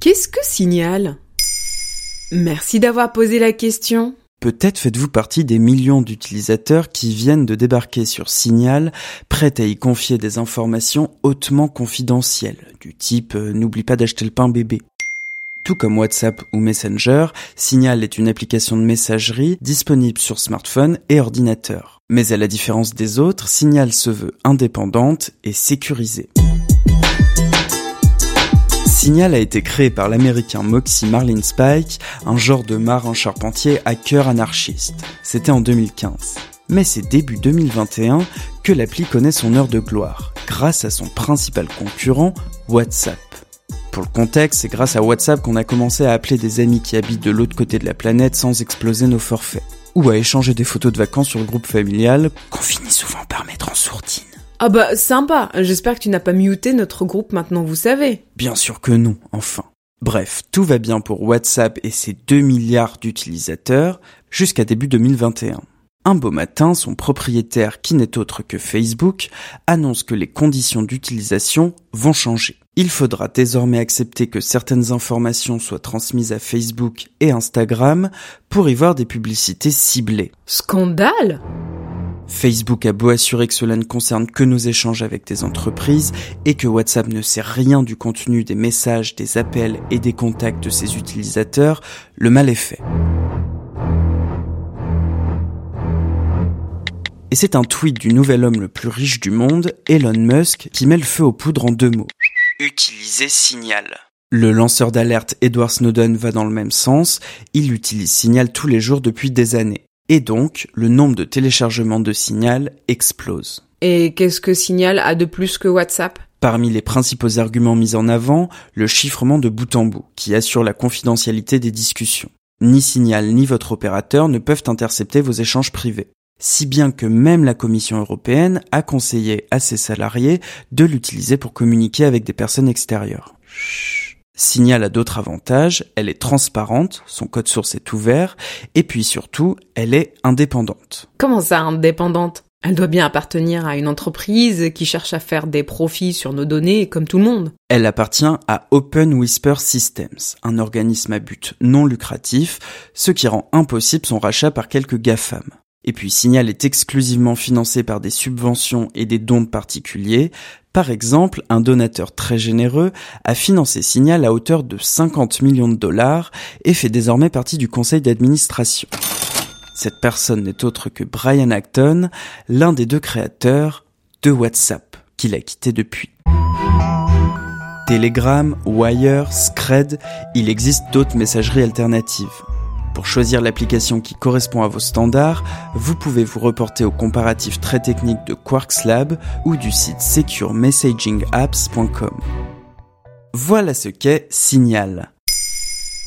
Qu'est-ce que Signal? Merci d'avoir posé la question. Peut-être faites-vous partie des millions d'utilisateurs qui viennent de débarquer sur Signal, prêts à y confier des informations hautement confidentielles, du type euh, n'oublie pas d'acheter le pain bébé. Tout comme WhatsApp ou Messenger, Signal est une application de messagerie disponible sur smartphone et ordinateur. Mais à la différence des autres, Signal se veut indépendante et sécurisée. Signal a été créé par l'américain Moxie Marlin Spike, un genre de marin charpentier hacker anarchiste. C'était en 2015. Mais c'est début 2021 que l'appli connaît son heure de gloire, grâce à son principal concurrent, WhatsApp. Pour le contexte, c'est grâce à WhatsApp qu'on a commencé à appeler des amis qui habitent de l'autre côté de la planète sans exploser nos forfaits. Ou à échanger des photos de vacances sur le groupe familial, qu'on finit souvent par mettre en sourdine. Ah bah sympa, j'espère que tu n'as pas muté notre groupe maintenant vous savez. Bien sûr que non, enfin. Bref, tout va bien pour WhatsApp et ses 2 milliards d'utilisateurs jusqu'à début 2021. Un beau matin, son propriétaire, qui n'est autre que Facebook, annonce que les conditions d'utilisation vont changer. Il faudra désormais accepter que certaines informations soient transmises à Facebook et Instagram pour y voir des publicités ciblées. Scandale Facebook a beau assurer que cela ne concerne que nos échanges avec des entreprises et que WhatsApp ne sait rien du contenu des messages, des appels et des contacts de ses utilisateurs, le mal est fait. Et c'est un tweet du nouvel homme le plus riche du monde, Elon Musk, qui met le feu aux poudres en deux mots. Utiliser Signal. Le lanceur d'alerte Edward Snowden va dans le même sens, il utilise Signal tous les jours depuis des années. Et donc, le nombre de téléchargements de Signal explose. Et qu'est-ce que Signal a de plus que WhatsApp? Parmi les principaux arguments mis en avant, le chiffrement de bout en bout, qui assure la confidentialité des discussions. Ni Signal ni votre opérateur ne peuvent intercepter vos échanges privés. Si bien que même la Commission européenne a conseillé à ses salariés de l'utiliser pour communiquer avec des personnes extérieures. Signal a d'autres avantages, elle est transparente, son code source est ouvert, et puis surtout, elle est indépendante. Comment ça, indépendante? Elle doit bien appartenir à une entreprise qui cherche à faire des profits sur nos données comme tout le monde. Elle appartient à Open Whisper Systems, un organisme à but non lucratif, ce qui rend impossible son rachat par quelques GAFAM. Et puis Signal est exclusivement financé par des subventions et des dons particuliers. Par exemple, un donateur très généreux a financé Signal à hauteur de 50 millions de dollars et fait désormais partie du conseil d'administration. Cette personne n'est autre que Brian Acton, l'un des deux créateurs de WhatsApp, qu'il a quitté depuis. Telegram, Wire, Scred, il existe d'autres messageries alternatives. Pour choisir l'application qui correspond à vos standards, vous pouvez vous reporter au comparatif très technique de Quarks Lab ou du site securemessagingapps.com. Voilà ce qu'est Signal.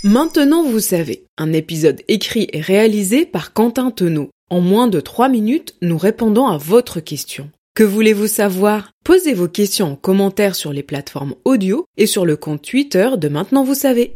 Maintenant vous savez, un épisode écrit et réalisé par Quentin Tenot. En moins de 3 minutes, nous répondons à votre question. Que voulez-vous savoir? Posez vos questions en commentaire sur les plateformes audio et sur le compte Twitter de Maintenant vous savez.